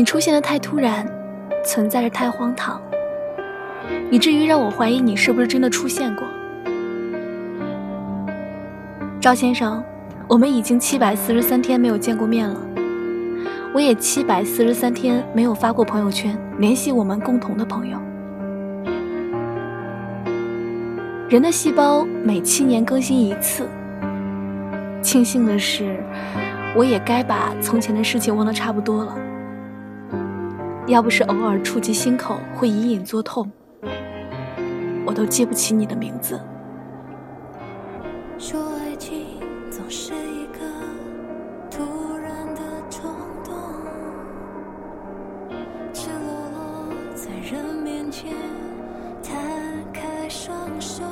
你出现的太突然，存在着太荒唐，以至于让我怀疑你是不是真的出现过。赵先生，我们已经七百四十三天没有见过面了，我也七百四十三天没有发过朋友圈联系我们共同的朋友。人的细胞每七年更新一次。庆幸的是，我也该把从前的事情忘得差不多了。要不是偶尔触及心口会隐隐作痛，我都记不起你的名字。说爱情总是一个突然的冲动，赤裸裸在人面前摊开双手，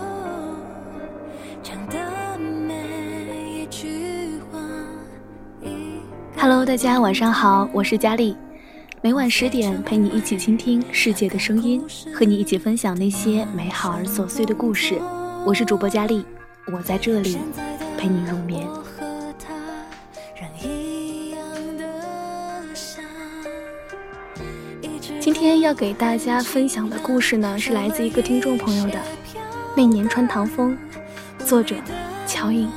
讲的每一句话。Hello，大家晚上好，我是佳丽。每晚十点，陪你一起倾听世界的声音，和你一起分享那些美好而琐碎的故事。我是主播佳丽，我在这里陪你入眠。今天要给大家分享的故事呢，是来自一个听众朋友的《那年穿堂风》，作者乔颖。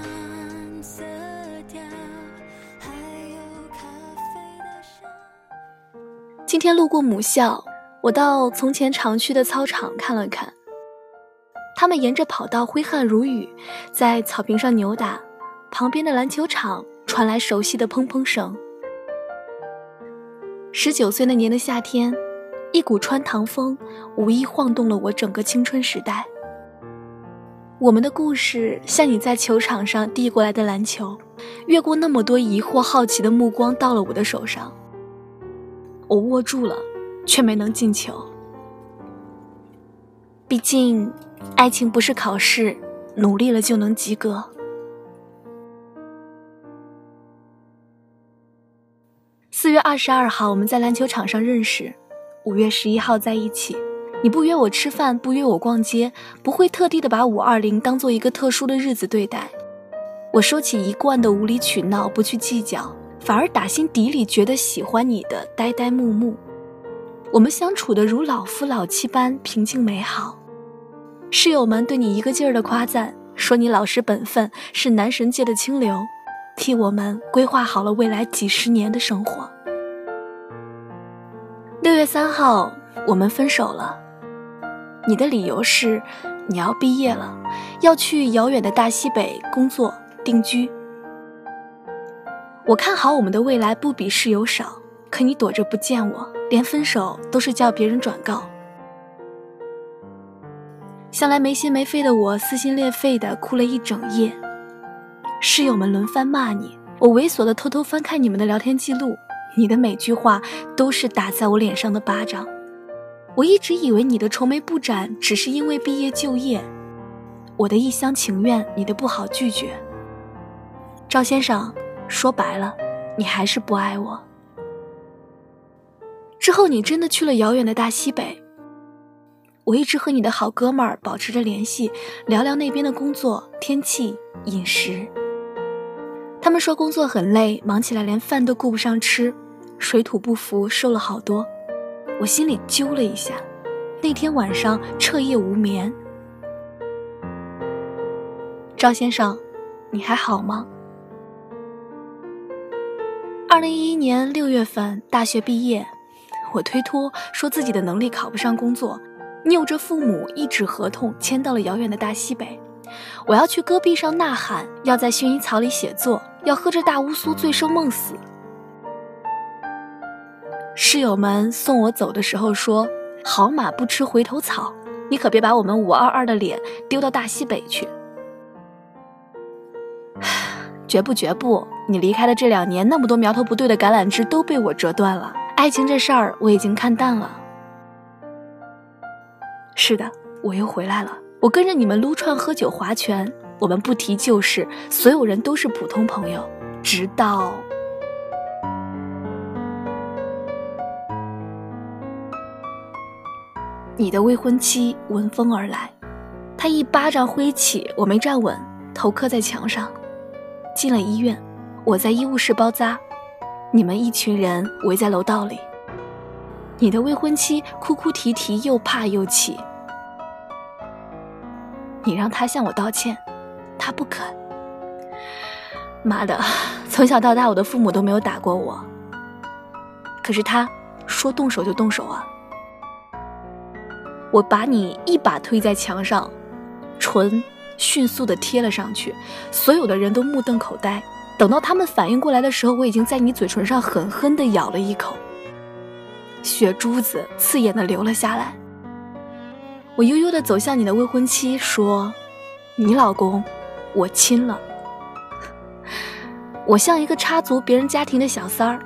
今天路过母校，我到从前常去的操场看了看。他们沿着跑道挥汗如雨，在草坪上扭打。旁边的篮球场传来熟悉的砰砰声。十九岁那年的夏天，一股穿堂风无意晃动了我整个青春时代。我们的故事像你在球场上递过来的篮球，越过那么多疑惑、好奇的目光，到了我的手上。我握住了，却没能进球。毕竟，爱情不是考试，努力了就能及格。四月二十二号，我们在篮球场上认识；五月十一号在一起。你不约我吃饭，不约我逛街，不会特地的把五二零当做一个特殊的日子对待。我说起一贯的无理取闹，不去计较。反而打心底里觉得喜欢你的呆呆木木，我们相处的如老夫老妻般平静美好。室友们对你一个劲儿的夸赞，说你老实本分，是男神界的清流，替我们规划好了未来几十年的生活。六月三号，我们分手了。你的理由是你要毕业了，要去遥远的大西北工作定居。我看好我们的未来不比室友少，可你躲着不见我，连分手都是叫别人转告。向来没心没肺的我撕心裂肺的哭了一整夜，室友们轮番骂你，我猥琐的偷偷翻看你们的聊天记录，你的每句话都是打在我脸上的巴掌。我一直以为你的愁眉不展只是因为毕业就业，我的一厢情愿，你的不好拒绝。赵先生。说白了，你还是不爱我。之后你真的去了遥远的大西北。我一直和你的好哥们儿保持着联系，聊聊那边的工作、天气、饮食。他们说工作很累，忙起来连饭都顾不上吃，水土不服，瘦了好多。我心里揪了一下，那天晚上彻夜无眠。赵先生，你还好吗？二零一一年六月份，大学毕业，我推脱说自己的能力考不上工作，拗着父母一纸合同签到了遥远的大西北。我要去戈壁上呐喊，要在薰衣草里写作，要喝着大乌苏醉生梦死。室友们送我走的时候说：“好马不吃回头草，你可别把我们五二二的脸丢到大西北去。”绝不绝不！你离开的这两年，那么多苗头不对的橄榄枝都被我折断了。爱情这事儿，我已经看淡了。是的，我又回来了。我跟着你们撸串、喝酒、划拳，我们不提旧事，所有人都是普通朋友。直到你的未婚妻闻风而来，他一巴掌挥起，我没站稳，头磕在墙上。进了医院，我在医务室包扎，你们一群人围在楼道里。你的未婚妻哭哭啼啼，又怕又气。你让他向我道歉，他不肯。妈的，从小到大我的父母都没有打过我，可是他说动手就动手啊！我把你一把推在墙上，唇迅速的贴了上去，所有的人都目瞪口呆。等到他们反应过来的时候，我已经在你嘴唇上狠狠的咬了一口，血珠子刺眼的流了下来。我悠悠的走向你的未婚妻，说：“你老公，我亲了。”我像一个插足别人家庭的小三儿，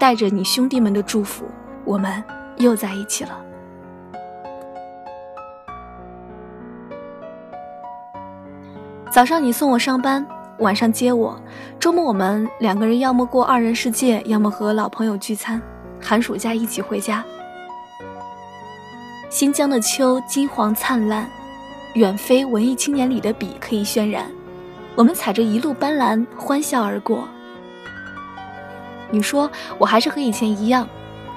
带着你兄弟们的祝福，我们又在一起了。早上你送我上班。晚上接我，周末我们两个人要么过二人世界，要么和老朋友聚餐，寒暑假一起回家。新疆的秋金黄灿烂，远非文艺青年里的笔可以渲染。我们踩着一路斑斓，欢笑而过。你说我还是和以前一样，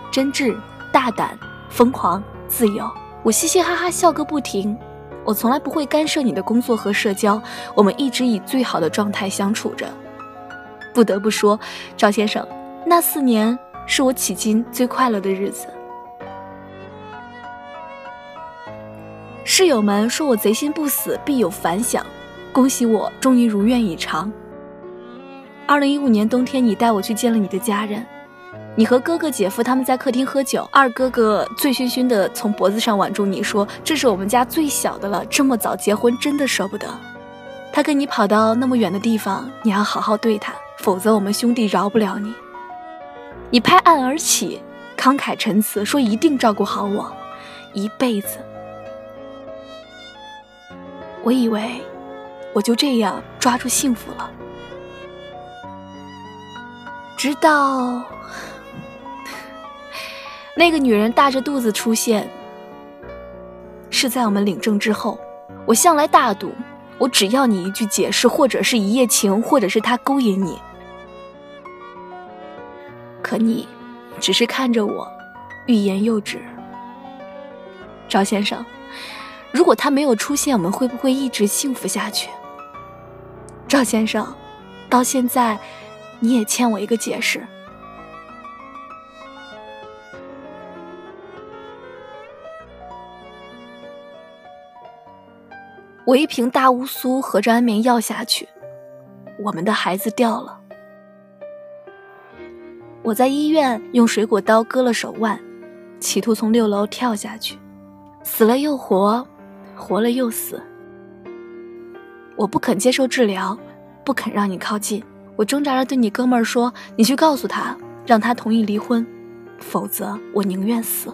真挚、大胆、疯狂、自由。我嘻嘻哈哈笑个不停。我从来不会干涉你的工作和社交，我们一直以最好的状态相处着。不得不说，赵先生，那四年是我迄今最快乐的日子。室友们说我贼心不死，必有反响，恭喜我终于如愿以偿。二零一五年冬天，你带我去见了你的家人。你和哥哥姐夫他们在客厅喝酒，二哥哥醉醺醺的从脖子上挽住你说：“这是我们家最小的了，这么早结婚真的舍不得。”他跟你跑到那么远的地方，你要好好对他，否则我们兄弟饶不了你。你拍案而起，慷慨陈词说一定照顾好我，一辈子。我以为我就这样抓住幸福了，直到。那个女人大着肚子出现，是在我们领证之后。我向来大度，我只要你一句解释，或者是一夜情，或者是他勾引你。可你只是看着我，欲言又止。赵先生，如果他没有出现，我们会不会一直幸福下去？赵先生，到现在你也欠我一个解释。我一瓶大乌苏和着安眠药下去，我们的孩子掉了。我在医院用水果刀割了手腕，企图从六楼跳下去，死了又活，活了又死。我不肯接受治疗，不肯让你靠近。我挣扎着对你哥们儿说：“你去告诉他，让他同意离婚，否则我宁愿死。”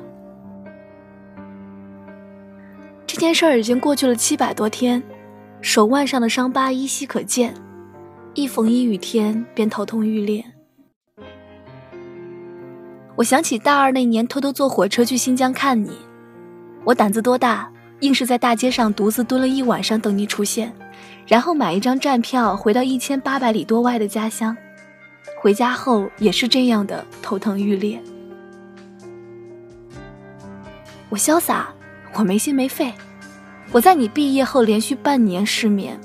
这件事儿已经过去了七百多天，手腕上的伤疤依稀可见，一逢阴雨天便头痛欲裂。我想起大二那年偷偷坐火车去新疆看你，我胆子多大，硬是在大街上独自蹲了一晚上等你出现，然后买一张站票回到一千八百里多外的家乡。回家后也是这样的头疼欲裂。我潇洒。我没心没肺，我在你毕业后连续半年失眠，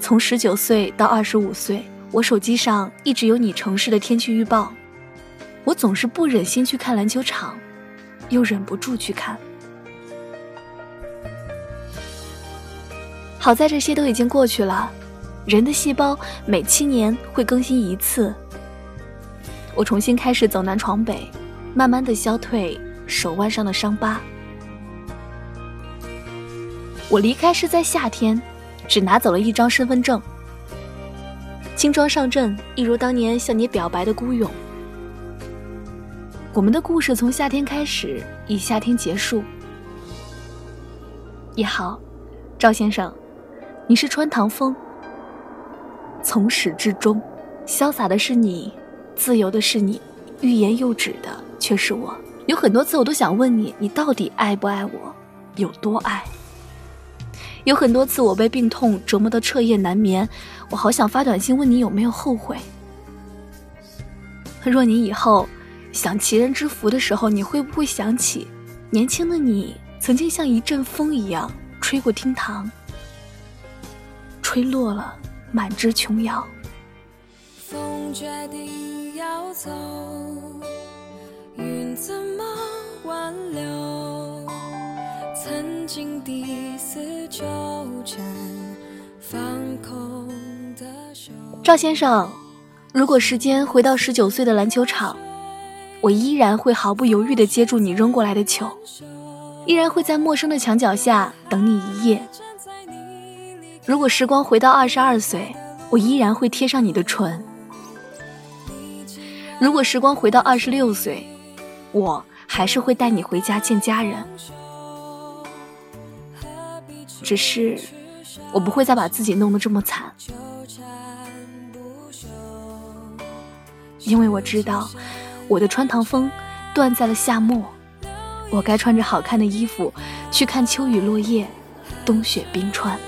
从十九岁到二十五岁，我手机上一直有你城市的天气预报，我总是不忍心去看篮球场，又忍不住去看。好在这些都已经过去了，人的细胞每七年会更新一次，我重新开始走南闯北，慢慢的消退手腕上的伤疤。我离开是在夏天，只拿走了一张身份证。轻装上阵，一如当年向你表白的孤勇。我们的故事从夏天开始，以夏天结束。你好，赵先生，你是穿堂风，从始至终，潇洒的是你，自由的是你，欲言又止的却是我。有很多次，我都想问你，你到底爱不爱我？有多爱？有很多次我被病痛折磨得彻夜难眠，我好想发短信问你有没有后悔。若你以后享齐人之福的时候，你会不会想起年轻的你曾经像一阵风一样吹过厅堂，吹落了满枝琼瑶。风决定要走，云怎么挽留？赵先生。如果时间回到十九岁的篮球场，我依然会毫不犹豫地接住你扔过来的球，依然会在陌生的墙角下等你一夜。如果时光回到二十二岁，我依然会贴上你的唇。如果时光回到二十六岁，我还是会带你回家见家人。只是，我不会再把自己弄得这么惨。因为我知道，我的穿堂风断在了夏末，我该穿着好看的衣服去看秋雨落叶，冬雪冰川。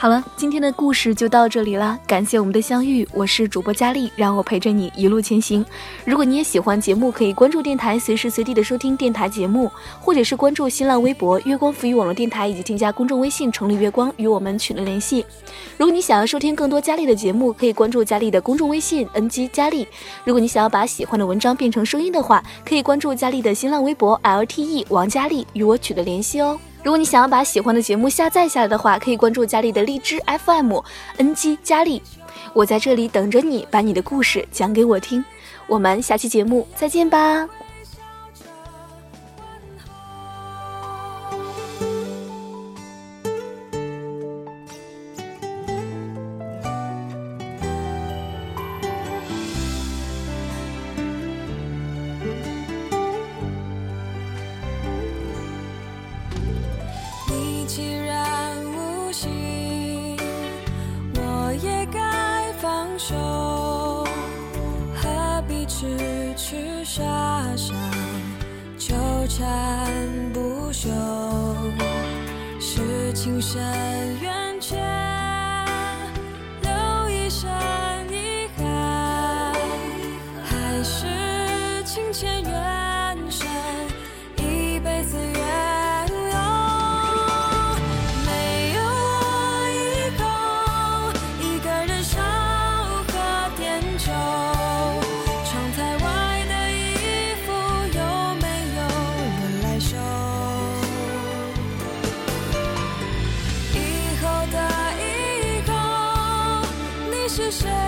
好了，今天的故事就到这里了，感谢我们的相遇，我是主播佳丽，让我陪着你一路前行。如果你也喜欢节目，可以关注电台，随时随地的收听电台节目，或者是关注新浪微博“月光浮语网络电台”，以及添加公众微信“城里月光”与我们取得联系。如果你想要收听更多佳丽的节目，可以关注佳丽的公众微信 “ng 佳丽”。如果你想要把喜欢的文章变成声音的话，可以关注佳丽的新浪微博 “lte 王佳丽”与我取得联系哦。如果你想要把喜欢的节目下载下来的话，可以关注佳丽的荔枝 FM，NG 佳丽，我在这里等着你，把你的故事讲给我听。我们下期节目再见吧。是情深缘是谁